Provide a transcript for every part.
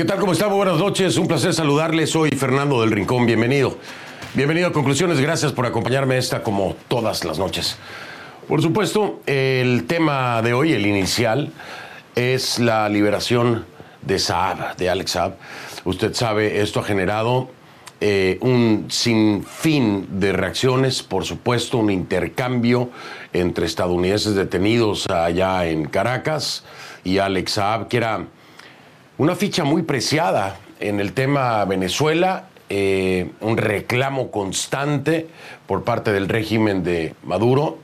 ¿Qué tal? ¿Cómo está? Muy buenas noches. Un placer saludarles. Soy Fernando del Rincón. Bienvenido. Bienvenido a Conclusiones. Gracias por acompañarme esta como todas las noches. Por supuesto, el tema de hoy, el inicial, es la liberación de Saab, de Alex Saab. Usted sabe, esto ha generado eh, un sinfín de reacciones, por supuesto, un intercambio entre estadounidenses detenidos allá en Caracas y Alex Saab, que era una ficha muy preciada en el tema Venezuela, eh, un reclamo constante por parte del régimen de Maduro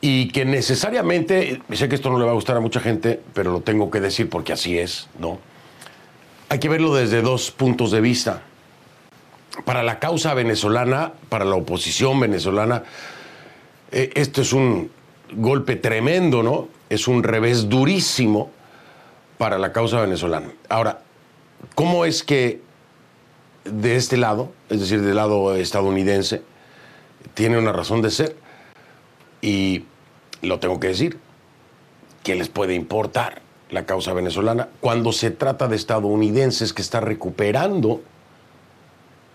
y que necesariamente, sé que esto no le va a gustar a mucha gente, pero lo tengo que decir porque así es, ¿no? Hay que verlo desde dos puntos de vista. Para la causa venezolana, para la oposición venezolana, eh, esto es un golpe tremendo, ¿no? Es un revés durísimo para la causa venezolana. Ahora, ¿cómo es que de este lado, es decir, del lado estadounidense, tiene una razón de ser? Y lo tengo que decir, ¿qué les puede importar la causa venezolana cuando se trata de estadounidenses que está recuperando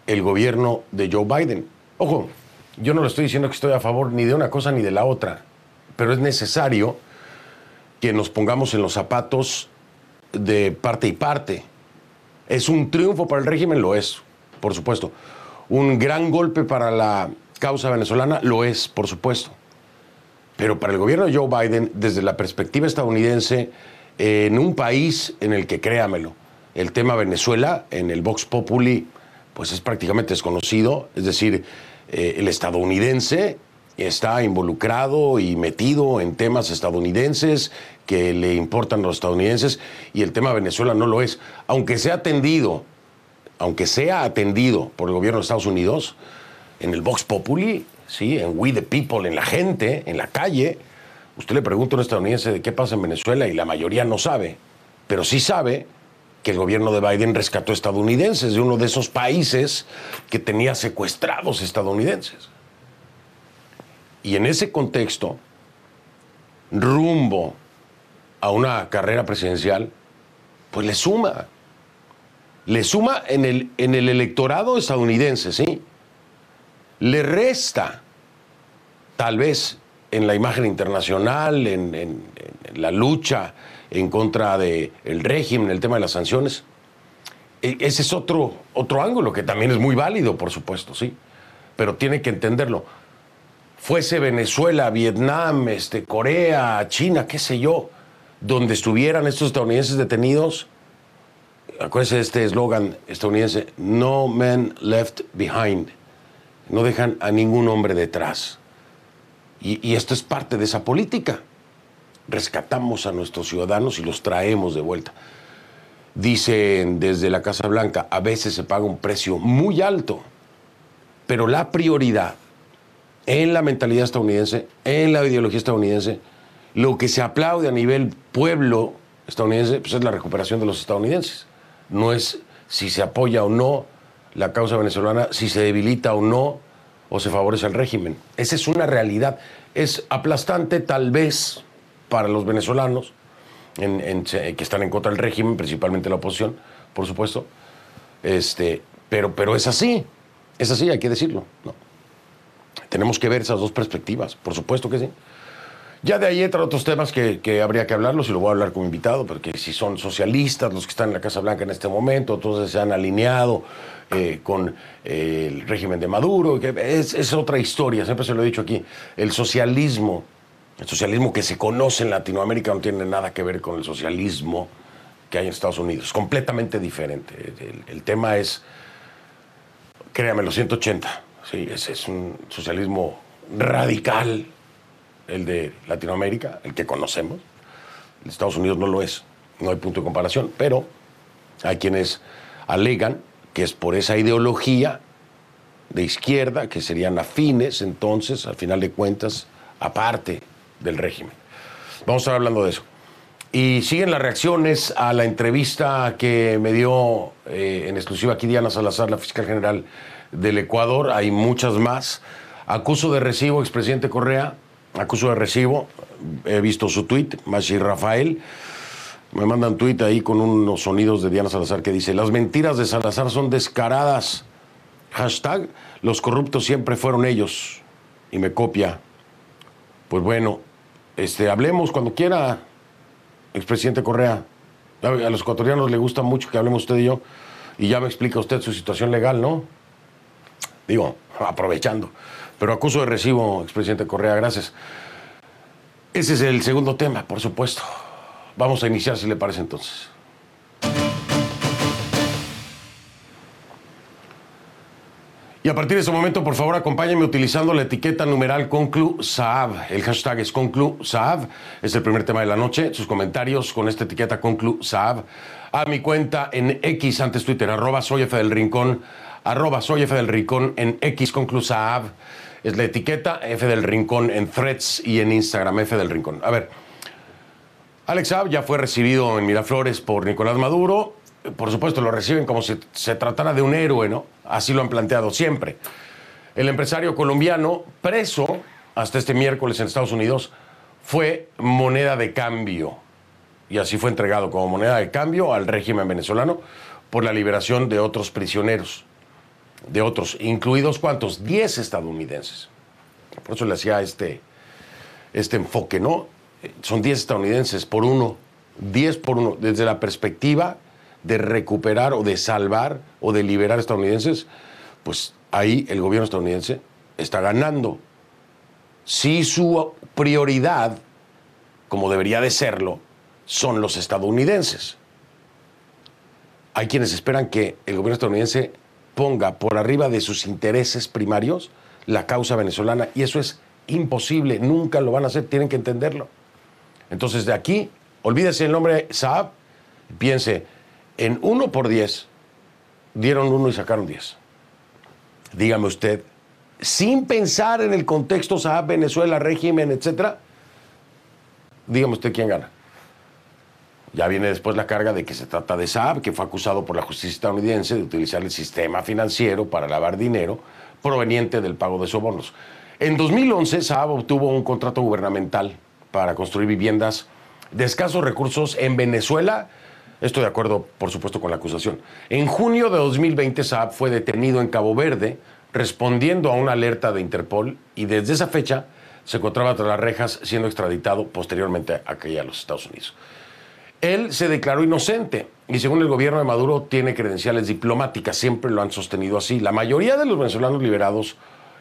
el gobierno de Joe Biden? Ojo, yo no le estoy diciendo que estoy a favor ni de una cosa ni de la otra, pero es necesario que nos pongamos en los zapatos de parte y parte. ¿Es un triunfo para el régimen? Lo es, por supuesto. ¿Un gran golpe para la causa venezolana? Lo es, por supuesto. Pero para el gobierno de Joe Biden, desde la perspectiva estadounidense, en un país en el que, créamelo, el tema Venezuela, en el Vox Populi, pues es prácticamente desconocido. Es decir, eh, el estadounidense está involucrado y metido en temas estadounidenses que le importan a los estadounidenses y el tema Venezuela no lo es. Aunque sea atendido, aunque sea atendido por el gobierno de Estados Unidos, en el Vox Populi, ¿sí? en We the People, en la gente, en la calle, usted le pregunta a un estadounidense de qué pasa en Venezuela y la mayoría no sabe, pero sí sabe que el gobierno de Biden rescató estadounidenses de uno de esos países que tenía secuestrados estadounidenses. Y en ese contexto, rumbo a una carrera presidencial, pues le suma. Le suma en el, en el electorado estadounidense, ¿sí? Le resta, tal vez, en la imagen internacional, en, la lucha en contra del régimen, el tema de las sanciones. E, ese es otro, otro ángulo que también es muy válido, por supuesto, sí. Pero tiene que entenderlo fuese Venezuela, Vietnam, este, Corea, China, qué sé yo, donde estuvieran estos estadounidenses detenidos, acuérdense de este eslogan estadounidense, No Man Left Behind. no dejan a ningún hombre detrás. Y, esto es parte de esa política. Rescatamos a nuestros ciudadanos y los traemos de vuelta. Dicen desde la Casa Blanca, a veces se paga un precio muy alto, pero la prioridad en la mentalidad estadounidense, en la ideología estadounidense, lo que se aplaude a nivel pueblo estadounidense pues es la recuperación de los estadounidenses. No es si se apoya o no la causa venezolana, si se debilita o no, o se favorece al régimen. Esa es una realidad. Es aplastante tal vez para los venezolanos que están en contra del régimen, principalmente la oposición, por supuesto. Este, pero, pero es así, es así, hay que decirlo. Tenemos que ver esas dos perspectivas, por supuesto que sí. Ya de ahí entran otros temas que, habría que hablarlos y lo voy a hablar como invitado, porque si son socialistas los que están en la Casa Blanca en este momento, entonces se han alineado eh, con eh, el régimen de Maduro, que es, es, otra historia, siempre se lo he dicho aquí. El socialismo, el socialismo que se conoce en Latinoamérica no tiene nada que ver con el socialismo que hay en Estados Unidos, completamente diferente. El, tema es, créame, los 180, sí, es, es un socialismo radical el de Latinoamérica, el que conocemos. Estados Unidos no lo es, no hay punto de comparación, pero hay quienes alegan que es por esa ideología de izquierda, que serían afines entonces, al final de cuentas, aparte del régimen. Vamos a estar hablando de eso. Y siguen las reacciones a la entrevista que me dio eh, en exclusiva aquí Diana Salazar, la fiscal general del Ecuador. Hay muchas más. Acuso de recibo, expresidente Correa, acuso de recibo, he visto su tweet, Machi Rafael, me manda un tweet ahí con unos sonidos de Diana Salazar que dice, las mentiras de Salazar son descaradas, hashtag, los corruptos siempre fueron ellos, y me copia. Pues bueno, este, hablemos cuando quiera, expresidente Correa. A los ecuatorianos les gusta mucho que hablemos usted y yo, y ya me explica usted su situación legal, ¿no? Digo, aprovechando. Pero acuso de recibo, expresidente Correa, gracias. Ese es el segundo tema, por supuesto. Vamos a iniciar, si le parece entonces. Y a partir de ese momento, por favor, acompáñenme utilizando la etiqueta numeral Conclu Saab. El hashtag es Conclu Saab. Es el primer tema de la noche. Sus comentarios con esta etiqueta Conclu Saab. A mi cuenta en X, antes Twitter, soy F del Rincón, arroba soy F del Rincón en X Conclu Saab es la etiqueta F del Rincón en Threads y en Instagram, F del Rincón. A ver, Alex Saab ya fue recibido en Miraflores por Nicolás Maduro. Por supuesto, lo reciben como si se tratara de un héroe, ¿no? Así lo han planteado siempre. El empresario colombiano, preso hasta este miércoles en Estados Unidos, fue moneda de cambio. Y así fue entregado como moneda de cambio al régimen venezolano por la liberación de otros prisioneros de otros, incluidos cuántos? Diez estadounidenses. Por eso le hacía este, este enfoque, ¿no? Son diez estadounidenses por uno, diez por uno, desde la perspectiva de recuperar o de salvar o de liberar estadounidenses, pues ahí el gobierno estadounidense está ganando. Si su prioridad, como debería de serlo, son los estadounidenses. Hay quienes esperan que el gobierno estadounidense ponga por arriba de sus intereses primarios la causa venezolana y eso es imposible, nunca lo van a hacer, tienen que entenderlo. Entonces de aquí, olvídese el nombre Saab, piense, en uno por diez, dieron uno y sacaron diez. Dígame usted, sin pensar en el contexto Saab, Venezuela, régimen, etcétera, dígame usted quién gana. Ya viene después la carga de que se trata de Saab, que fue acusado por la justicia estadounidense de utilizar el sistema financiero para lavar dinero proveniente del pago de sobornos. En 2011, Saab obtuvo un contrato gubernamental para construir viviendas de escasos recursos en Venezuela. Estoy de acuerdo, por supuesto, con la acusación. En junio de 2020, Saab fue detenido en Cabo Verde respondiendo a una alerta de Interpol y desde esa fecha se encontraba tras las rejas siendo extraditado posteriormente a a los Estados Unidos. Él se declaró inocente y según el gobierno de Maduro tiene credenciales diplomáticas, siempre lo han sostenido así. La mayoría de los venezolanos liberados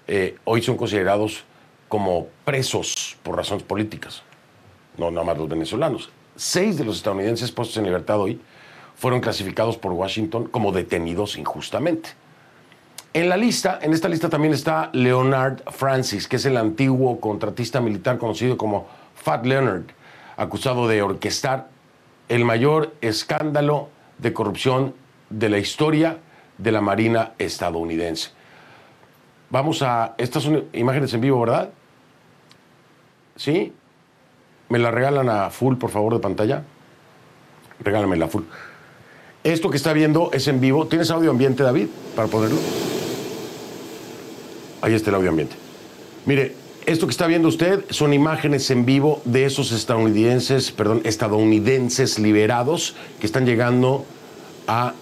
eh, hoy son considerados como presos por razones políticas, no nada más los venezolanos. Seis de los estadounidenses puestos en libertad hoy fueron clasificados por Washington como detenidos injustamente. En la lista, en esta lista también está Leonard Francis, que es el antiguo contratista militar conocido como Fat Leonard, acusado de orquestar el mayor escándalo de corrupción de la historia de la Marina estadounidense. Vamos a. Estas son imágenes en vivo, ¿verdad? ¿Sí? ¿Me la regalan a full, por favor, de pantalla? Regálame la full. Esto que está viendo es en vivo. ¿Tienes audio ambiente, David, para ponerlo? Ahí está el audio ambiente. Mire, esto que está viendo usted son imágenes en vivo de esos estadounidenses, perdón, estadounidenses liberados que están llegando a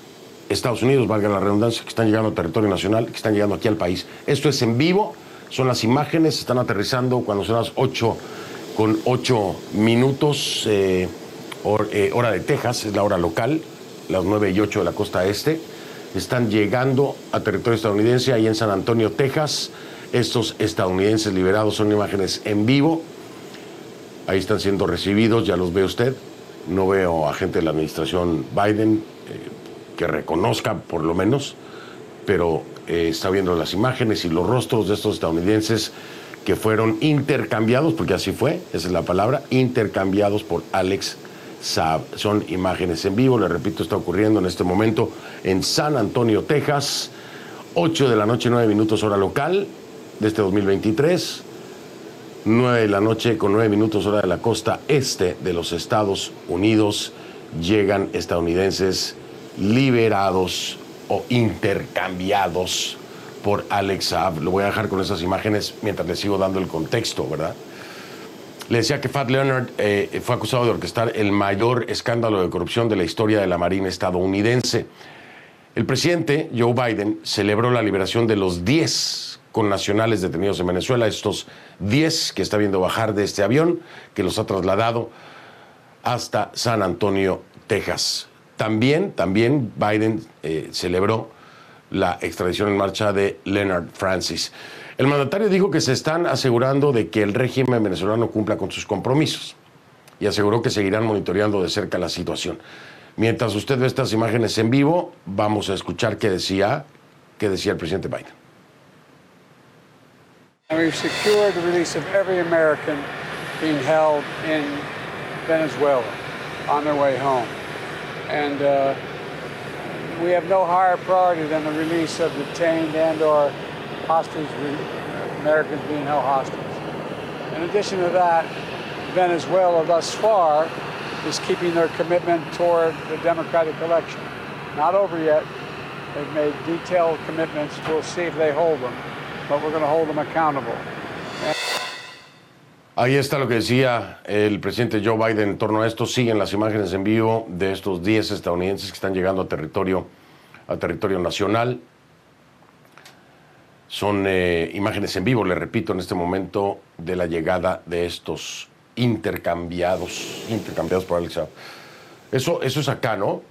Estados Unidos, valga la redundancia, que están llegando a territorio nacional, que están llegando aquí al país. Esto es en vivo, son las imágenes, están aterrizando cuando son las 8 con 8 minutos, eh, eh, hora de Texas, es la hora local, las 9 y 8 de la costa este. Están llegando a territorio estadounidense, ahí en San Antonio, Texas. Estos estadounidenses liberados son imágenes en vivo. Ahí están siendo recibidos, ya los ve usted. No veo a gente de la administración Biden eh, que reconozca, por lo menos, pero está viendo las imágenes y los rostros de estos estadounidenses que fueron intercambiados, porque así fue, esa es la palabra, intercambiados por Alex Saab. Son imágenes en vivo, le repito, está ocurriendo en este momento en San Antonio, Texas, 8 de la noche, 9 minutos hora local de este 2023, 9 de la noche con 9 minutos hora de la costa este de los Estados Unidos, llegan estadounidenses liberados o intercambiados por Alex Saab. Lo voy a dejar con esas imágenes mientras le sigo dando el contexto, ¿verdad? Le decía que Fat Leonard eh, fue acusado de orquestar el mayor escándalo de corrupción de la historia de la Marina estadounidense. El presidente Joe Biden celebró la liberación de los 10 connacionales detenidos en Venezuela, estos 10 que está viendo bajar de este avión, que los ha trasladado hasta San Antonio, Texas. También, también Biden eh, celebró la extradición en marcha de Leonard Francis. El mandatario dijo que se están asegurando de que el régimen venezolano cumpla con sus compromisos y aseguró que seguirán monitoreando de cerca la situación. Mientras usted ve estas imágenes en vivo, vamos a escuchar qué decía, qué decía el presidente Biden. We've secured the release of every American being held in Venezuela on their way home. And uh, we have no higher priority than the release of detained and or hostage Americans being held hostage. In addition to that, Venezuela thus far is keeping their commitment toward the democratic election. Not over yet. They've made detailed commitments. We'll see if they hold them, but we're going to hold them accountable. Ahí está lo que decía el presidente Joe Biden en torno a esto. Siguen las imágenes en vivo de estos 10 estadounidenses que están llegando a territorio, a territorio nacional. Son eh, imágenes en vivo, le repito, en este momento de la llegada de estos intercambiados, intercambiados por Alex Eso, eso es acá, ¿no?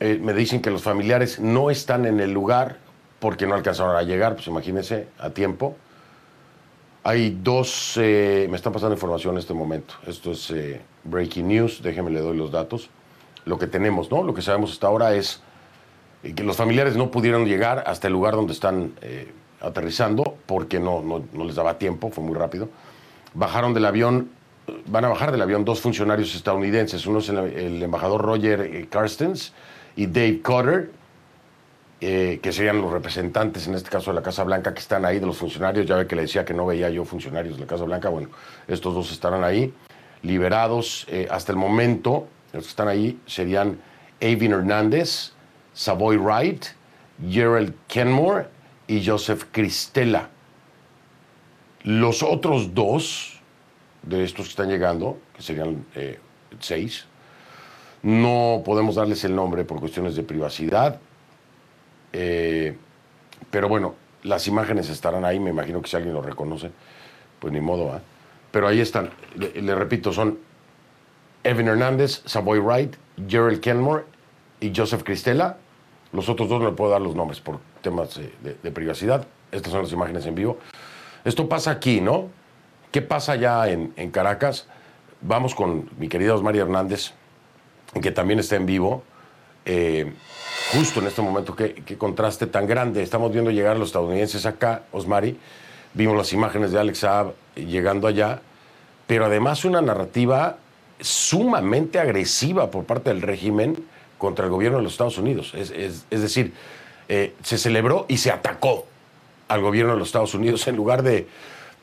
Eh, me dicen que los familiares no están en el lugar porque no alcanzaron a llegar, pues imagínense, a tiempo. Hay dos, eh, me están pasando información en este momento. Esto es eh, breaking news, déjenme le doy los datos. Lo que tenemos, ¿no? Lo que sabemos hasta ahora es eh, que los familiares no pudieron llegar hasta el lugar donde están aterrizando porque no, no, les daba tiempo, fue muy rápido. Bajaron del avión, van a bajar del avión dos funcionarios estadounidenses. Uno es el, el embajador Roger Carstens y Dave Cotter eh, que serían los representantes, en este caso de la Casa Blanca, que están ahí, de los funcionarios. Ya ve que le decía que no veía yo funcionarios de la Casa Blanca. Bueno, estos dos estarán ahí, liberados. Eh, hasta el momento, los que están ahí serían Avin Hernández, Savoy Wright, Gerald Kenmore y Joseph Cristela. Los otros dos de estos que están llegando, que serían eh, seis, no podemos darles el nombre por cuestiones de privacidad eh, pero bueno, las imágenes estarán ahí, me imagino que si alguien lo reconoce, pues ni modo, ¿eh? Pero ahí están, le, repito, son Evan Hernández, Savoy Wright, Gerald Kenmore y Joseph Cristela. Los otros dos no le puedo dar los nombres por temas de, privacidad. Estas son las imágenes en vivo. Esto pasa aquí, ¿no? ¿Qué pasa ya en, Caracas? Vamos con mi querida Osmaria Hernández, que también está en vivo. Eh, justo en este momento, qué, contraste tan grande. Estamos viendo llegar a los estadounidenses acá, Osmari, vimos las imágenes de Alex Saab llegando allá, pero además una narrativa sumamente agresiva por parte del régimen contra el gobierno de los Estados Unidos. Es, decir, eh, se celebró y se atacó al gobierno de los Estados Unidos en lugar de,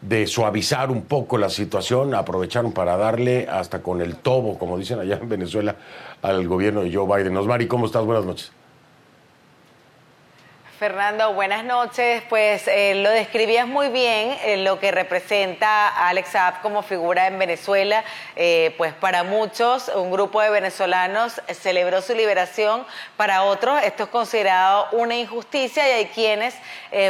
de suavizar un poco la situación, aprovecharon para darle hasta con el tobo, como dicen allá en Venezuela, al gobierno de Joe Biden. Osmari, ¿cómo estás? Buenas noches. Fernando, buenas noches. Pues eh, lo describías muy bien, eh, lo que representa Alex Saab como figura en Venezuela. Eh, pues para muchos, un grupo de venezolanos celebró su liberación, para otros esto es considerado una injusticia y hay quienes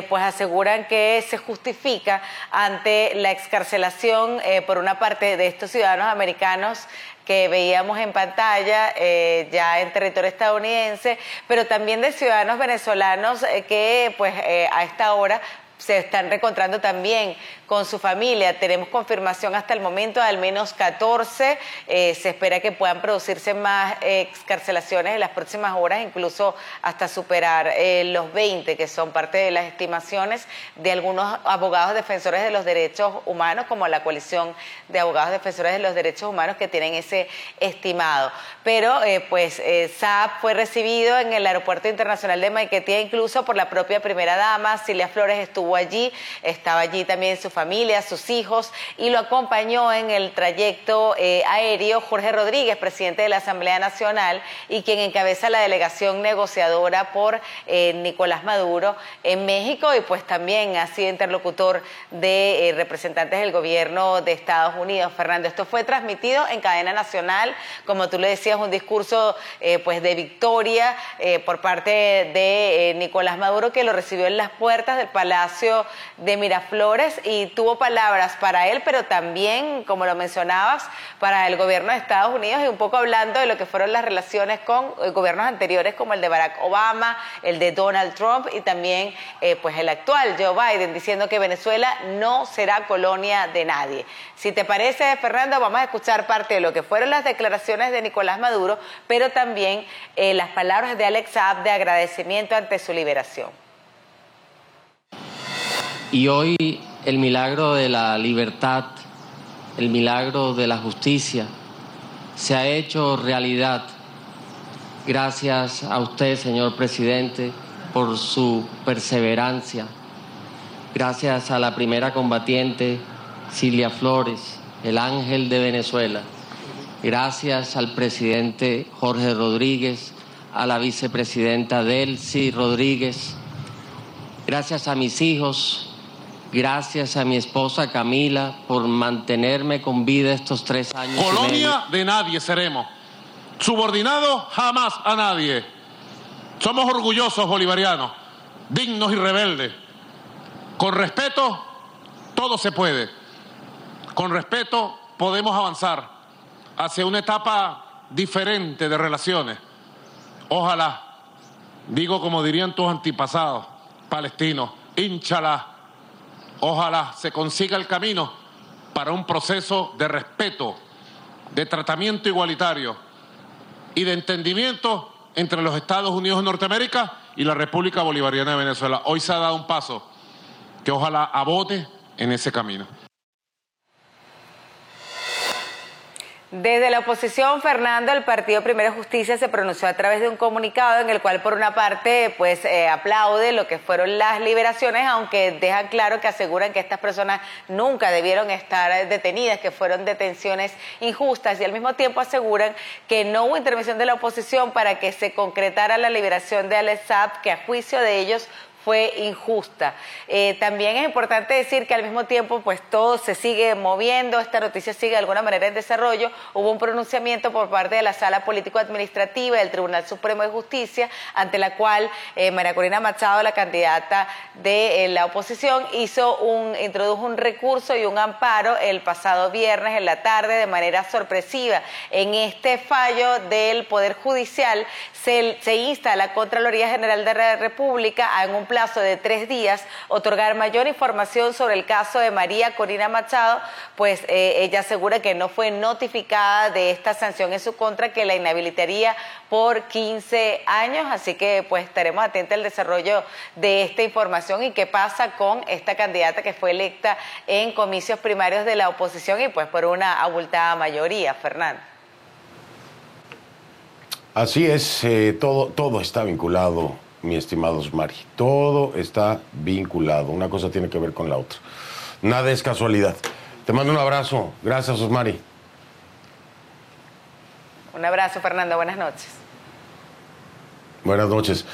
pues aseguran que se justifica ante la excarcelación por una parte de estos ciudadanos americanos que veíamos en pantalla eh, ya en territorio estadounidense, pero también de ciudadanos venezolanos eh, que pues eh, a esta hora se están reencontrando también con su familia. Tenemos confirmación hasta el momento de al menos 14. Eh, se espera que puedan producirse más excarcelaciones en las próximas horas, incluso hasta superar eh, los 20, que son parte de las estimaciones de algunos abogados defensores de los derechos humanos, como la coalición de abogados defensores de los derechos humanos que tienen ese estimado. Pero eh, pues Saab fue recibido en el aeropuerto internacional de Maiquetía, incluso por la propia primera dama, Silvia Flores estuvo allí, estaba allí también su familia, sus hijos, y lo acompañó en el trayecto eh, aéreo Jorge Rodríguez, presidente de la Asamblea Nacional, y quien encabeza la delegación negociadora por eh, Nicolás Maduro en México, y pues también ha sido interlocutor de eh, representantes del gobierno de Estados Unidos. Fernando, esto fue transmitido en cadena nacional, como tú le decías, un discurso pues de victoria por parte de Nicolás Maduro, que lo recibió en las puertas del Palacio de Miraflores y tuvo palabras para él, pero también, como lo mencionabas, para el gobierno de Estados Unidos y un poco hablando de lo que fueron las relaciones con eh, gobiernos anteriores como el de Barack Obama, el de Donald Trump y también eh, pues el actual Joe Biden, diciendo que Venezuela no será colonia de nadie. Si te parece, Fernando, vamos a escuchar parte de lo que fueron las declaraciones de Nicolás Maduro, pero también eh, las palabras de Alex Saab de agradecimiento ante su liberación. Y hoy el milagro de la libertad, el milagro de la justicia, se ha hecho realidad gracias a usted, señor presidente, por su perseverancia. Gracias a la primera combatiente, Cilia Flores, el ángel de Venezuela. Gracias al presidente Jorge Rodríguez, a la vicepresidenta Delcy Rodríguez. Gracias a mis hijos, Gracias a mi esposa Camila por mantenerme con vida estos tres años. Colonia de nadie seremos. Subordinado jamás a nadie. Somos orgullosos bolivarianos, dignos y rebeldes. Con respeto, todo se puede. Con respeto podemos avanzar hacia una etapa diferente de relaciones. Ojalá, digo como dirían tus antepasados palestinos, inchalá Ojalá se consiga el camino para un proceso de respeto, de tratamiento igualitario y de entendimiento entre los Estados Unidos de Norteamérica y la República Bolivariana de Venezuela. Hoy se ha dado un paso que ojalá abote en ese camino. Desde la oposición, Fernando, el Partido Primera Justicia se pronunció a través de un comunicado en el cual, por una parte, pues eh, aplaude lo que fueron las liberaciones, aunque dejan claro que aseguran que estas personas nunca debieron estar detenidas, que fueron detenciones injustas, y al mismo tiempo aseguran que no hubo intervención de la oposición para que se concretara la liberación de Alex que a juicio de ellos fue injusta. Eh, también es importante decir que al mismo tiempo, pues todo se sigue moviendo, esta noticia sigue de alguna manera en desarrollo. Hubo un pronunciamiento por parte de la Sala Político-Administrativa del Tribunal Supremo de Justicia, ante la cual eh, María Corina Machado, la candidata de eh, la oposición, hizo un, introdujo un recurso y un amparo el pasado viernes en la tarde de manera sorpresiva. En este fallo del Poder Judicial se, insta a la Contraloría General de la República a en un plan plazo de tres días otorgar mayor información sobre el caso de María Corina Machado, pues eh, ella asegura que no fue notificada de esta sanción en su contra que la inhabilitaría por 15 años, así que pues estaremos atentos al desarrollo de esta información y qué pasa con esta candidata que fue electa en comicios primarios de la oposición y pues por una abultada mayoría, Fernando. Así es, eh, todo, todo está vinculado, mi estimado Osmari. Todo está vinculado. Una cosa tiene que ver con la otra. Nada es casualidad. Te mando un abrazo. Gracias, Osmari. Un abrazo, Fernando. Buenas noches. Buenas noches.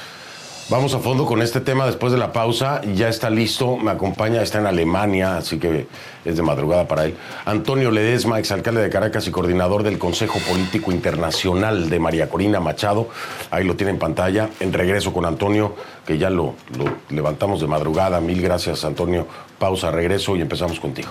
Vamos a fondo con este tema después de la pausa. Ya está listo, me acompaña, está en Alemania, así que es de madrugada para él. Antonio Ledesma, exalcalde de Caracas y coordinador del Consejo Político Internacional de María Corina Machado. Ahí lo tiene en pantalla. En regreso con Antonio, que ya lo, lo levantamos de madrugada. Mil gracias, Antonio. Pausa, regreso y empezamos contigo.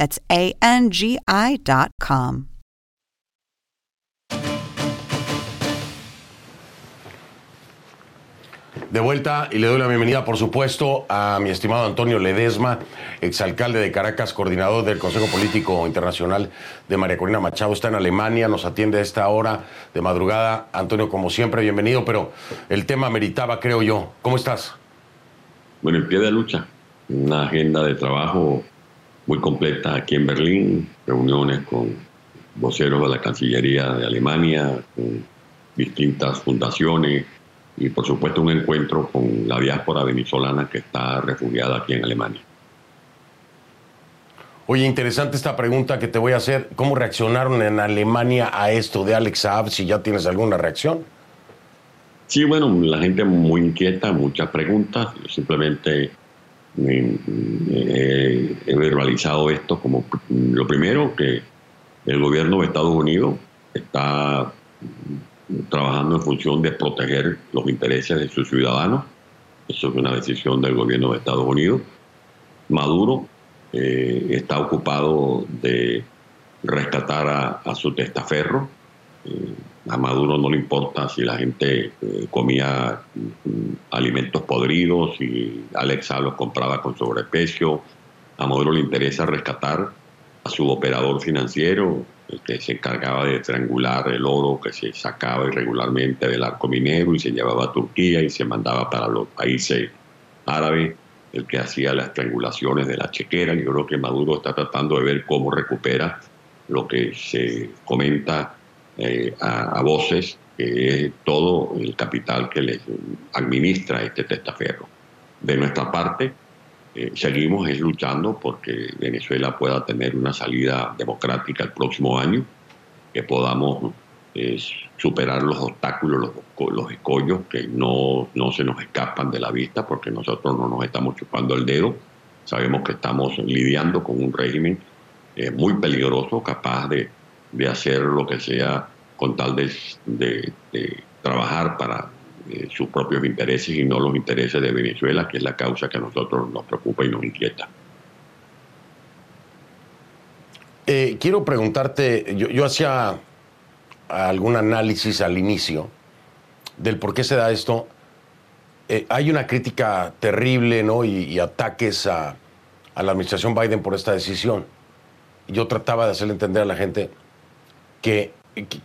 That's A N G I.com. De vuelta y le doy la bienvenida, por supuesto, a mi estimado Antonio Ledesma, exalcalde de Caracas, coordinador del Consejo Político Internacional de María Corina Machado. Está en Alemania, nos atiende a esta hora de madrugada. Antonio, como siempre, bienvenido, pero el tema meritaba, creo yo. ¿Cómo estás? Bueno, en pie de lucha, una agenda de trabajo muy completa aquí en Berlín, reuniones con voceros de la Cancillería de Alemania, con distintas fundaciones y por supuesto un encuentro con la diáspora venezolana que está refugiada aquí en Alemania. Oye, interesante esta pregunta que te voy a hacer. ¿Cómo reaccionaron en Alemania a esto de Alex Saab? Si ya tienes alguna reacción. Sí, bueno, la gente muy inquieta, muchas preguntas. Simplemente he verbalizado esto como lo primero, que el gobierno de Estados Unidos está trabajando en función de proteger los intereses de sus ciudadanos. Eso es una decisión del gobierno de Estados Unidos. Maduro eh, está ocupado de rescatar a, su testaferro. Eh, a Maduro no le importa si la gente eh, comía mm, alimentos podridos, y Alexa los compraba con sobreprecio. A Maduro le interesa rescatar a su operador financiero, que se encargaba de triangular el oro que se sacaba irregularmente del arco minero y se llevaba a Turquía y se mandaba para los países árabes, el que hacía las triangulaciones de la chequera. Yo creo que Maduro está tratando de ver cómo recupera lo que se comenta eh, a, voces, que es todo el capital que le administra este testaferro. De nuestra parte, eh, seguimos luchando porque Venezuela pueda tener una salida democrática el próximo año, que podamos eh, superar los obstáculos, los, los escollos que no, no se nos escapan de la vista porque nosotros no nos estamos chupando el dedo. Sabemos que estamos lidiando con un régimen eh, muy peligroso, capaz de, de, hacer lo que sea con tal de, de, trabajar para eh, sus propios intereses y no los intereses de Venezuela, que es la causa que a nosotros nos preocupa y nos inquieta. Eh, quiero preguntarte, yo, hacía algún análisis al inicio del por qué se da esto. Eh, hay una crítica terrible ¿no? y, ataques a, a, la administración Biden por esta decisión. Yo trataba de hacerle entender a la gente que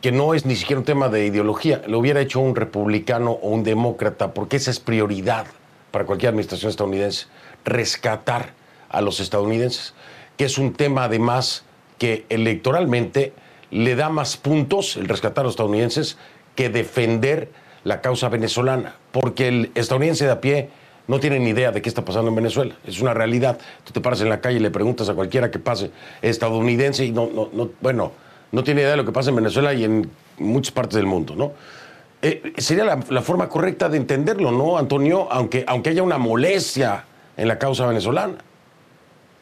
que no es ni siquiera un tema de ideología, lo hubiera hecho un republicano o un demócrata, porque esa es prioridad para cualquier administración estadounidense, rescatar a los estadounidenses, que es un tema además que electoralmente le da más puntos el rescatar a los estadounidenses que defender la causa venezolana, porque el estadounidense de a pie no tiene ni idea de qué está pasando en Venezuela, es una realidad. Tú te paras en la calle y le preguntas a cualquiera que pase estadounidense y no, no, no bueno, no tiene idea de lo que pasa en Venezuela y en muchas partes del mundo, ¿no? Eh, sería la, forma correcta de entenderlo, ¿no, Antonio? Aunque, aunque haya una molestia en la causa venezolana.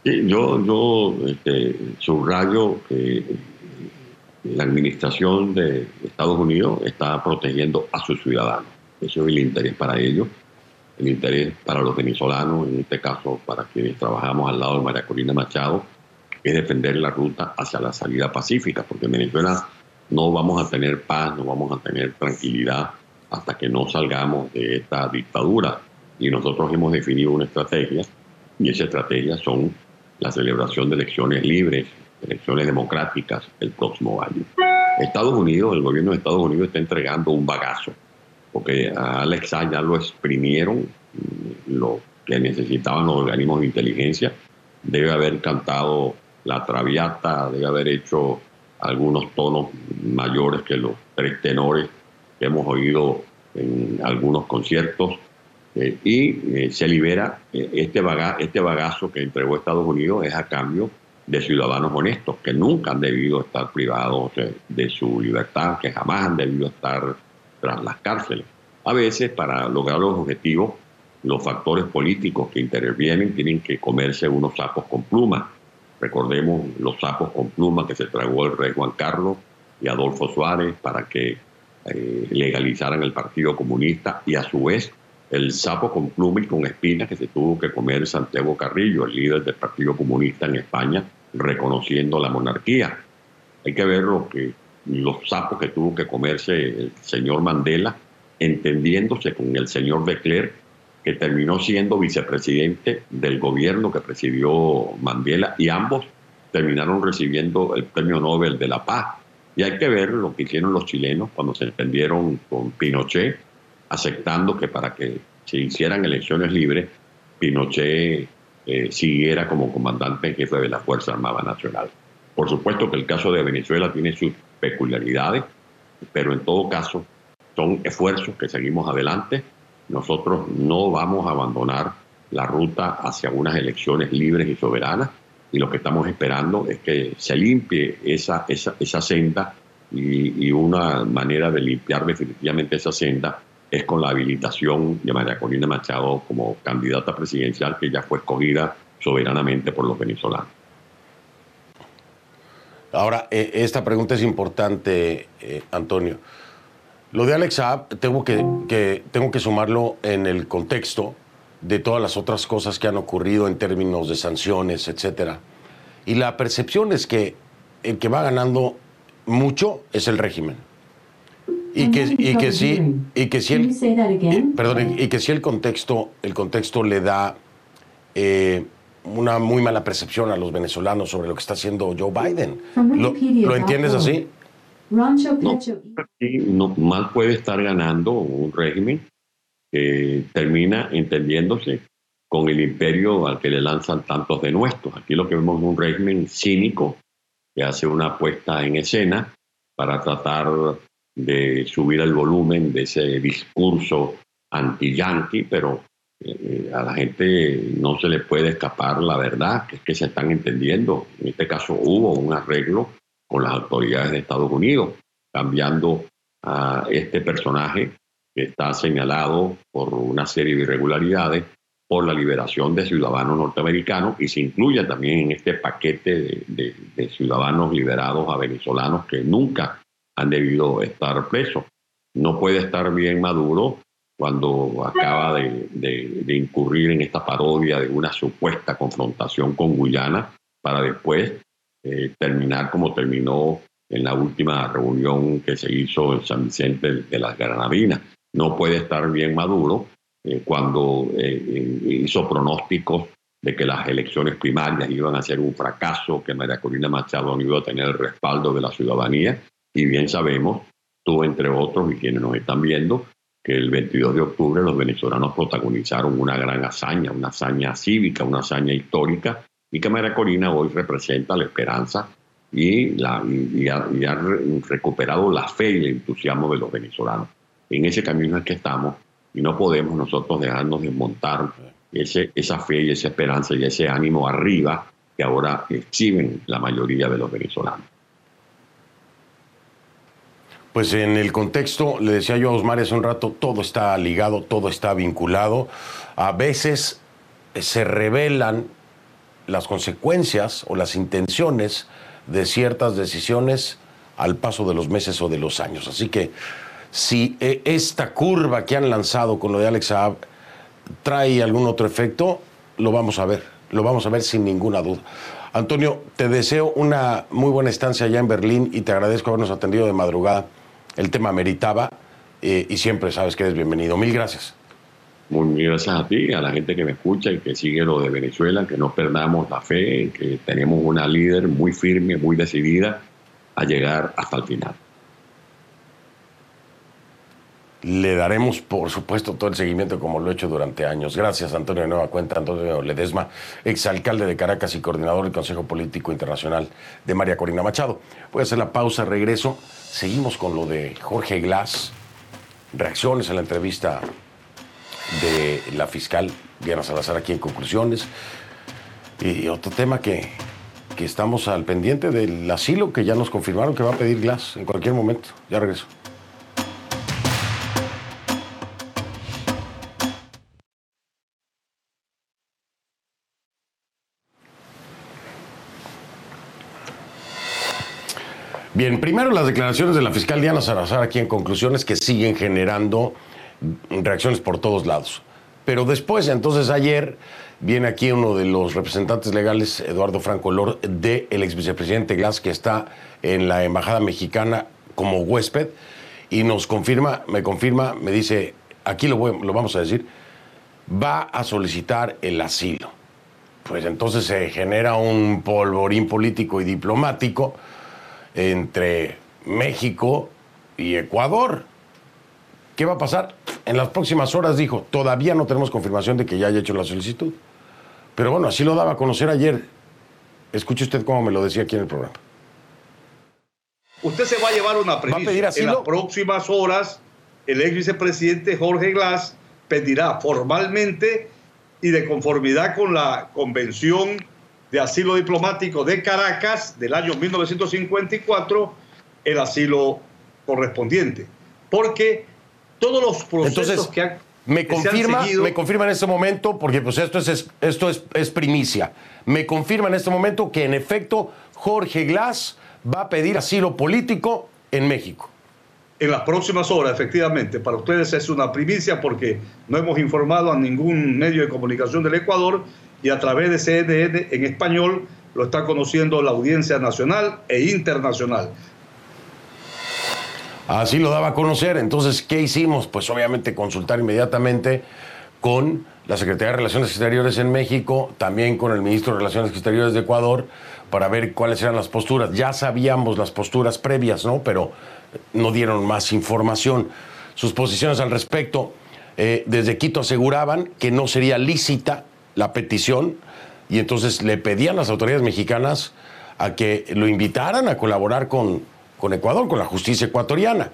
Sí, yo, yo este, subrayo que la administración de Estados Unidos está protegiendo a sus ciudadanos. Eso es el interés para ellos, el interés para los venezolanos, en este caso para quienes trabajamos al lado de María Corina Machado, es defender la ruta hacia la salida pacífica, porque en Venezuela no vamos a tener paz, no vamos a tener tranquilidad hasta que no salgamos de esta dictadura. Y nosotros hemos definido una estrategia, y esa estrategia son la celebración de elecciones libres, elecciones democráticas el próximo año. Estados Unidos, el gobierno de Estados Unidos está entregando un bagazo, porque a Alexa ya lo exprimieron, lo que necesitaban los organismos de inteligencia, debe haber cantado la traviata, debe haber hecho algunos tonos mayores que los tres tenores que hemos oído en algunos conciertos, eh, y eh, se libera eh, este, este bagazo que entregó Estados Unidos es a cambio de ciudadanos honestos que nunca han debido estar privados de su libertad, que jamás han debido estar tras las cárceles. A veces, para lograr los objetivos, los factores políticos que intervienen tienen que comerse unos sapos con plumas. Recordemos los sapos con plumas que se tragó el rey Juan Carlos y Adolfo Suárez para que legalizaran el Partido Comunista y a su vez el sapo con pluma y con espinas que se tuvo que comer Santiago Carrillo, el líder del Partido Comunista en España, reconociendo la monarquía. Hay que ver lo que, los sapos que tuvo que comerse el señor Mandela, entendiéndose con el señor de que terminó siendo vicepresidente del gobierno que presidió Mandela, y ambos terminaron recibiendo el Premio Nobel de la Paz. Y hay que ver lo que hicieron los chilenos cuando se entendieron con Pinochet, aceptando que para que se hicieran elecciones libres, Pinochet eh, siguiera como comandante en jefe de la Fuerza Armada Nacional. Por supuesto que el caso de Venezuela tiene sus peculiaridades, pero en todo caso son esfuerzos que seguimos adelante. Nosotros no vamos a abandonar la ruta hacia unas elecciones libres y soberanas y lo que estamos esperando es que se limpie esa, esa, esa senda y, una manera de limpiar definitivamente esa senda es con la habilitación de María Corina Machado como candidata presidencial que ya fue escogida soberanamente por los venezolanos. Ahora, eh, esta pregunta es importante, eh, Antonio. Lo de Alex Saab tengo que, tengo que sumarlo en el contexto de todas las otras cosas que han ocurrido en términos de sanciones, etcétera. Y la percepción es que el que va ganando mucho es el régimen. Y que, y que sí y que si el perdón y que si el contexto el contexto le da eh, una muy mala percepción a los venezolanos sobre lo que está haciendo Joe Biden. Lo, entiendes así no, no, mal puede estar ganando un régimen que termina entendiéndose con el imperio al que le lanzan tantos de nuestros. Aquí lo que vemos es un régimen cínico que hace una puesta en escena para tratar de subir el volumen de ese discurso anti-yankee, pero eh, a la gente no se le puede escapar la verdad, que es que se están entendiendo. En este caso hubo un arreglo con las autoridades de Estados Unidos, cambiando a este personaje que está señalado por una serie de irregularidades por la liberación de ciudadanos norteamericanos y se incluye también en este paquete de ciudadanos liberados a venezolanos que nunca han debido estar presos. No puede estar bien Maduro cuando acaba de, incurrir en esta parodia de una supuesta confrontación con Guyana para después eh, terminar como terminó en la última reunión que se hizo en San Vicente de las Granadinas. No puede estar bien Maduro eh, cuando eh, hizo pronósticos de que las elecciones primarias iban a ser un fracaso, que María Corina Machado no iba a tener el respaldo de la ciudadanía y bien sabemos, tú entre otros y quienes nos están viendo, que el 22 de octubre los venezolanos protagonizaron una gran hazaña, una hazaña cívica, una hazaña histórica, y que María Corina hoy representa la esperanza y, ha, recuperado la fe y el entusiasmo de los venezolanos. En ese camino es que estamos y no podemos nosotros dejarnos desmontar ese, esa fe y esa esperanza y ese ánimo arriba que ahora exhiben la mayoría de los venezolanos. Pues en el contexto, le decía yo a Osmar hace un rato, todo está ligado, todo está vinculado. A veces se revelan las consecuencias o las intenciones de ciertas decisiones al paso de los meses o de los años. Así que si eh, esta curva que han lanzado con lo de Alex Saab trae algún otro efecto, lo vamos a ver, lo vamos a ver sin ninguna duda. Antonio, te deseo una muy buena estancia allá en Berlín y te agradezco habernos atendido de madrugada. El tema meritaba eh, y siempre sabes que eres bienvenido. Mil gracias. Muy gracias a ti, a la gente que me escucha y que sigue lo de Venezuela, que no perdamos la fe, que tenemos una líder muy firme, muy decidida a llegar hasta el final. Le daremos, por supuesto, todo el seguimiento como lo he hecho durante años. Gracias, Antonio de Nueva Cuenta, Antonio Ledesma, exalcalde de Caracas y coordinador del Consejo Político Internacional de María Corina Machado. Voy a hacer la pausa, regreso. Seguimos con lo de Jorge Glass. Reacciones a la entrevista de la fiscal Diana Salazar aquí en conclusiones. Y otro tema que, que estamos al pendiente del asilo, que ya nos confirmaron que va a pedir Glass en cualquier momento. Ya regreso. Bien, primero las declaraciones de la fiscal Diana Salazar aquí en conclusiones que siguen generando reacciones por todos lados. Pero después, entonces ayer, viene aquí uno de los representantes legales, Eduardo Franco Lor, del ex vicepresidente Glass, que está en la embajada mexicana como huésped, y nos confirma, me confirma, me dice, aquí lo, lo vamos a decir, va a solicitar el asilo. Pues entonces se genera un polvorín político y diplomático entre México y Ecuador. ¿Qué va a pasar? En las próximas horas dijo, todavía no tenemos confirmación de que ya haya hecho la solicitud. Pero bueno, así lo daba a conocer ayer. Escuche usted cómo me lo decía aquí en el programa. Usted se va a llevar una premisa. En las próximas horas, el ex vicepresidente Jorge Glass pedirá formalmente y de conformidad con la Convención de Asilo Diplomático de Caracas del año 1954 el asilo correspondiente. Porque todos los procesos que han me confirma, me confirma en este momento, porque pues esto es, esto es, es, primicia. Me confirma en este momento que en efecto Jorge Glass va a pedir asilo político en México. En las próximas horas, efectivamente. Para ustedes es una primicia porque no hemos informado a ningún medio de comunicación del Ecuador y a través de CNN en español lo está conociendo la audiencia nacional e internacional. Así lo daba a conocer. Entonces, ¿qué hicimos? Pues obviamente consultar inmediatamente con la Secretaría de Relaciones Exteriores en México, también con el ministro de Relaciones Exteriores de Ecuador, para ver cuáles eran las posturas. Ya sabíamos las posturas previas, ¿no? Pero no dieron más información. Sus posiciones al respecto, eh, desde Quito aseguraban que no sería lícita la petición y entonces le pedían a las autoridades mexicanas a que lo invitaran a colaborar con, con Ecuador, con la justicia ecuatoriana.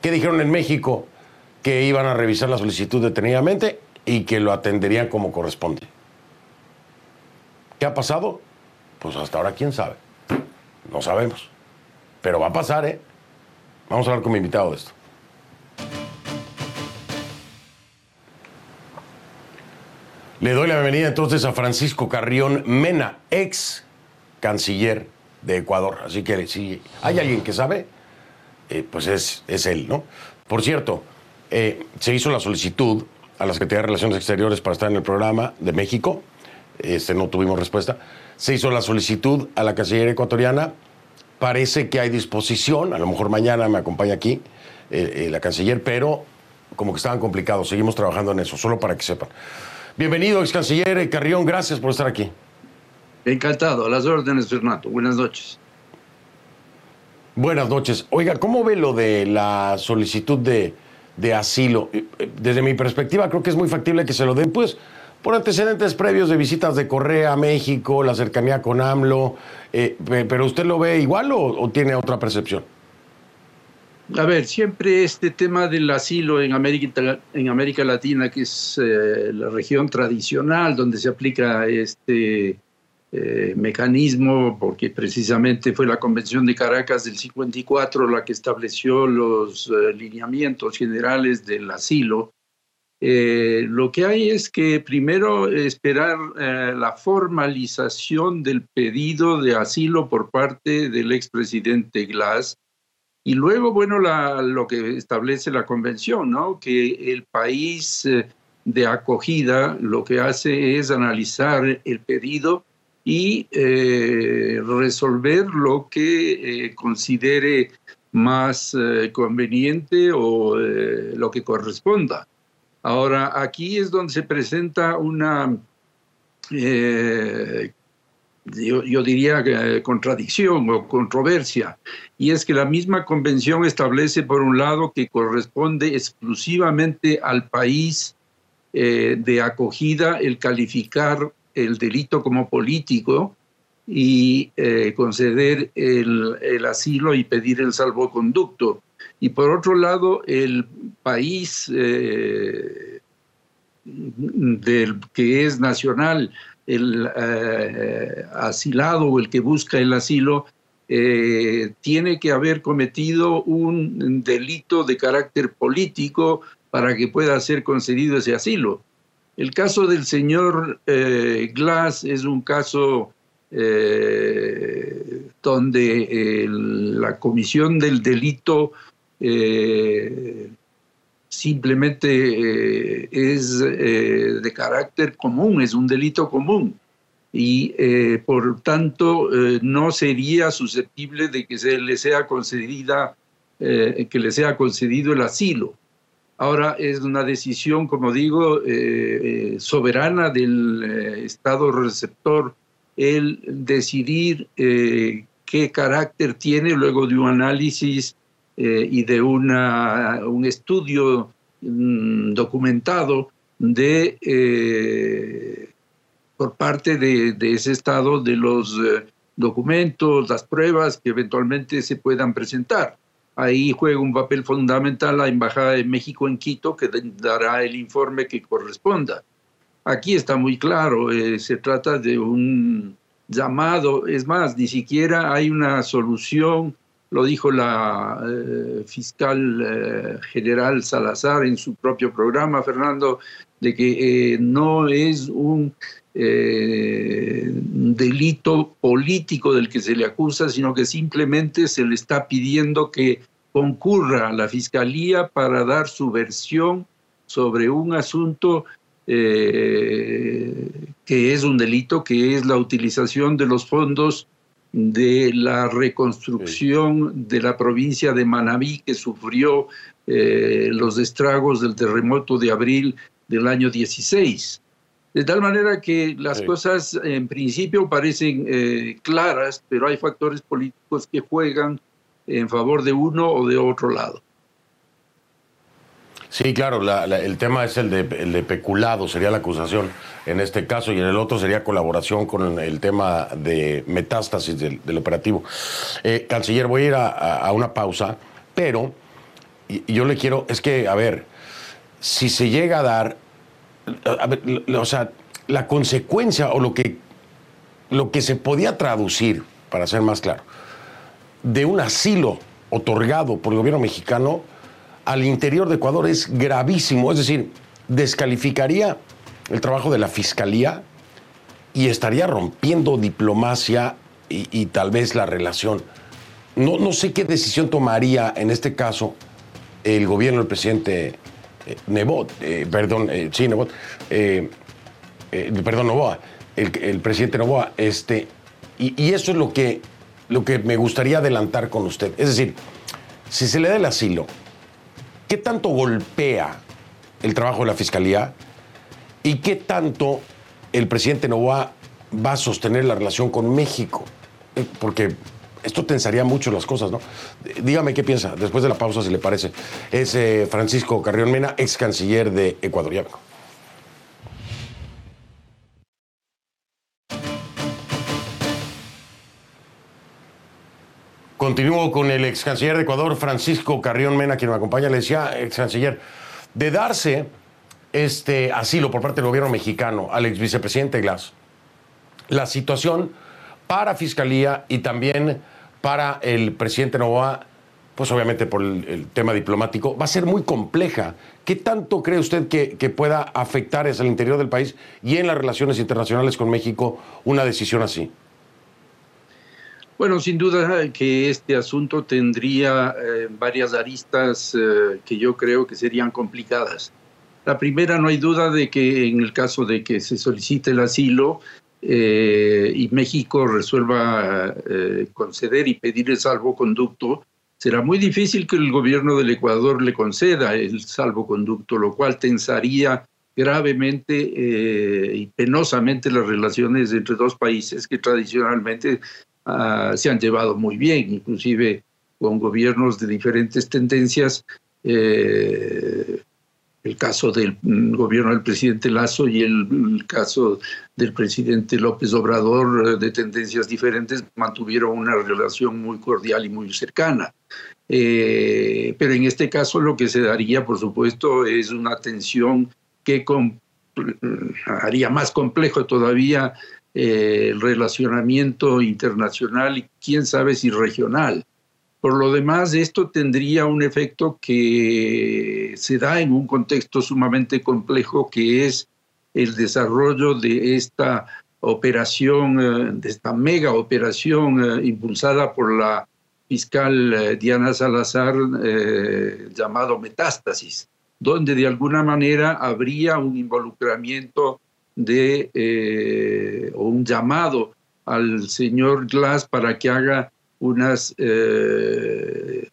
¿Qué dijeron en México? Que iban a revisar la solicitud detenidamente y que lo atenderían como corresponde. ¿Qué ha pasado? Pues hasta ahora quién sabe. No sabemos. Pero va a pasar, ¿eh? Vamos a hablar con mi invitado de esto. Le doy la bienvenida entonces a Francisco Carrión Mena, ex canciller de Ecuador. Así que si hay alguien que sabe, eh, pues es, es él, ¿no? Por cierto, eh, se hizo la solicitud a la Secretaría de Relaciones Exteriores para estar en el programa de México. Este, no tuvimos respuesta. Se hizo la solicitud a la Cancillería ecuatoriana. Parece que hay disposición. A lo mejor mañana me acompaña aquí eh, la canciller, pero como que estaban complicados. Seguimos trabajando en eso, solo para que sepan. Bienvenido, ex canciller Carrión, gracias por estar aquí. Encantado, a las órdenes, Fernando. Buenas noches. Buenas noches. Oiga, ¿cómo ve lo de la solicitud de, asilo? Eh, eh, desde mi perspectiva, creo que es muy factible que se lo den, pues, por antecedentes previos de visitas de Correa a México, la cercanía con AMLO. Eh, ¿Pero usted lo ve igual o tiene otra percepción? A ver, siempre este tema del asilo en América, en América Latina, que es eh, la región tradicional donde se aplica este, eh, mecanismo, porque precisamente fue la Convención de Caracas del 54 la que estableció los eh, lineamientos generales del asilo. Eh, lo que hay es que primero esperar la formalización del pedido de asilo por parte del expresidente Glass y luego, bueno, lo que establece la convención, ¿no? Que el país de acogida lo que hace es analizar el pedido y eh, resolver lo que eh, considere más eh, conveniente o lo que corresponda. Ahora, aquí es donde se presenta una, yo, yo, diría, contradicción o controversia, y es que la misma convención establece, por un lado, que corresponde exclusivamente al país de acogida el calificar el delito como político y eh, conceder el, asilo y pedir el salvoconducto. Y por otro lado, el país eh, del que es nacional, el eh, asilado o el que busca el asilo, tiene que haber cometido un delito de carácter político para que pueda ser concedido ese asilo. El caso del señor eh, Glass es un caso eh, donde la comisión del delito eh, simplemente es de carácter común, es un delito común y por tanto no sería susceptible de que se le sea concedida que le sea concedido el asilo. Ahora es una decisión, como digo, eh, eh, soberana del eh, Estado receptor el decidir qué carácter tiene luego de un análisis y de una, un estudio mm, documentado de, por parte de, de, ese Estado de los documentos, las pruebas que eventualmente se puedan presentar. Ahí juega un papel fundamental la Embajada de México en Quito, que dará el informe que corresponda. Aquí está muy claro, eh, se trata de un llamado, es más, ni siquiera hay una solución, lo dijo la eh, fiscal eh, general Salazar en su propio programa, Fernando, de que no es un delito político del que se le acusa, sino que simplemente se le está pidiendo que concurra a la Fiscalía para dar su versión sobre un asunto eh, que es un delito, que es la utilización de los fondos de la reconstrucción de la provincia de Manabí que sufrió eh, los estragos del terremoto de abril del año 16. De tal manera que las cosas en principio parecen eh, claras, pero hay factores políticos que juegan en favor de uno o de otro lado. Sí, claro, el tema es el de, peculado, sería la acusación en este caso, y en el otro sería colaboración con el tema de metástasis del, operativo. Eh, canciller, voy a ir a, una pausa, pero yo le quiero, es que, a ver, si se llega a dar o sea, la consecuencia o lo que, lo que se podía traducir, para ser más claro, de un asilo otorgado por el gobierno mexicano al interior de Ecuador es gravísimo. Es decir, descalificaría el trabajo de la fiscalía y estaría rompiendo diplomacia y, tal vez la relación. No, no, sé qué decisión tomaría en este caso el gobierno del presidente eh, Nebot, eh, perdón, eh, sí, Nebot, perdón, Novoa, el, presidente Novoa, este, y, eso es lo que, lo que me gustaría adelantar con usted. Es decir, si se le da el asilo, ¿qué tanto golpea el trabajo de la fiscalía y qué tanto el presidente Novoa va a sostener la relación con México? Porque esto tensaría mucho las cosas, ¿no? Dígame qué piensa, después de la pausa, si le parece. Es eh, Francisco Carrión Mena, ex canciller de Ecuador. Ya Continúo con el ex canciller de Ecuador, Francisco Carrión Mena, quien me acompaña. Le decía, ex canciller, de darse este asilo por parte del gobierno mexicano al ex vicepresidente Glass, la situación para Fiscalía y también para el presidente Novoa, pues obviamente por el, tema diplomático, va a ser muy compleja. ¿Qué tanto cree usted que, pueda afectar hacia el interior del país y en las relaciones internacionales con México una decisión así? Bueno, sin duda que este asunto tendría eh, varias aristas eh, que yo creo que serían complicadas. La primera, no hay duda de que en el caso de que se solicite el asilo eh, y México resuelva conceder y pedir el salvoconducto, será muy difícil que el gobierno del Ecuador le conceda el salvoconducto, lo cual tensaría gravemente y penosamente las relaciones entre dos países que tradicionalmente Ah, se han llevado muy bien, inclusive con gobiernos de diferentes tendencias. Eh, el caso del mm, gobierno del presidente Lazo y el, caso del presidente López Obrador, eh, de tendencias diferentes, mantuvieron una relación muy cordial y muy cercana. Eh, pero en este caso lo que se daría, por supuesto, es una tensión que haría más complejo todavía eh, el relacionamiento internacional y quién sabe si regional. Por lo demás, esto tendría un efecto que se da en un contexto sumamente complejo que es el desarrollo de esta operación, eh, de esta mega operación eh, impulsada por la fiscal Diana Salazar llamado Metástasis, donde de alguna manera habría un involucramiento de eh, o un llamado al señor Glass para que haga unas eh,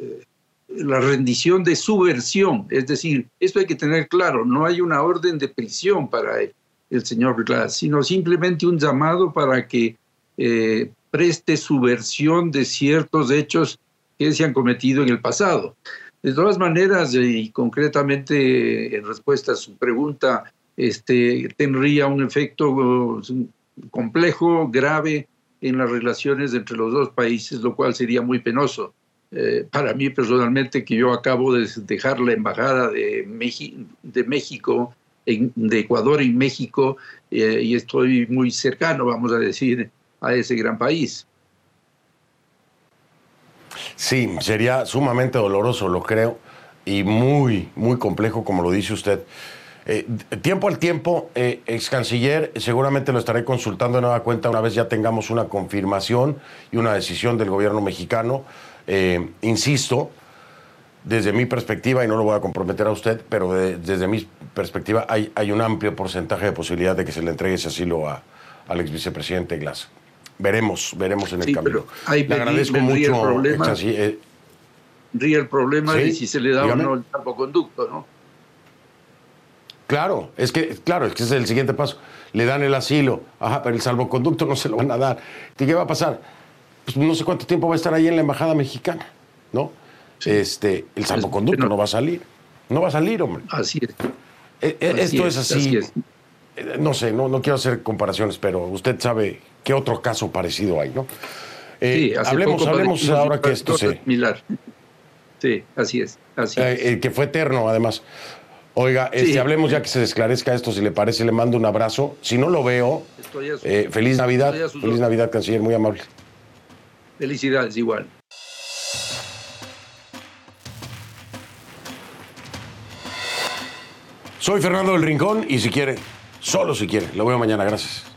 la rendición de su versión, es decir, esto hay que tener claro, no hay una orden de prisión para el, señor Glass, sino simplemente un llamado para que eh, preste su versión de ciertos hechos que se han cometido en el pasado. De todas maneras, y concretamente en respuesta a su pregunta, este, tendría un efecto uh, complejo, grave en las relaciones entre los dos países, lo cual sería muy penoso. Eh, para mí personalmente, que yo acabo de dejar la embajada de, de México, de Ecuador en México, eh, y estoy muy cercano, vamos a decir, a ese gran país. Sí, sería sumamente doloroso, lo creo, y muy, muy complejo, como lo dice usted. Eh, tiempo al tiempo, ex canciller, seguramente lo estaré consultando de nueva cuenta una vez ya tengamos una confirmación y una decisión del gobierno mexicano. Eh, insisto, desde mi perspectiva, y no lo voy a comprometer a usted, pero desde mi perspectiva hay, hay un amplio porcentaje de posibilidad de que se le entregue ese asilo a, al ex vicepresidente Glass. Veremos, veremos en el camino. le agradezco mucho. El problema, eh, el problema de si se le da o no el salvoconducto, ¿no? Claro, es que, claro, es que ese es el siguiente paso. Le dan el asilo, ajá, pero el salvoconducto no se lo van a dar. ¿Qué va a pasar? Pues no sé cuánto tiempo va a estar ahí en la embajada mexicana, ¿no? Este, el salvoconducto no va a salir. No va a salir, hombre. Así es. E, e, esto es, así. Eh, no sé, no, no quiero hacer comparaciones, pero usted sabe qué otro caso parecido hay, ¿no? Eh, sí, hablemos, hablemos ahora que esto se. Sí, así es. Así eh, que fue eterno, además. Oiga, este, hablemos ya que se esclarezca esto, si le parece, le mando un abrazo. Si no lo veo, feliz Navidad, feliz Navidad, canciller, muy amable. Felicidades, igual. Soy Fernando del Rincón y si quiere, solo si quiere, lo veo mañana, gracias.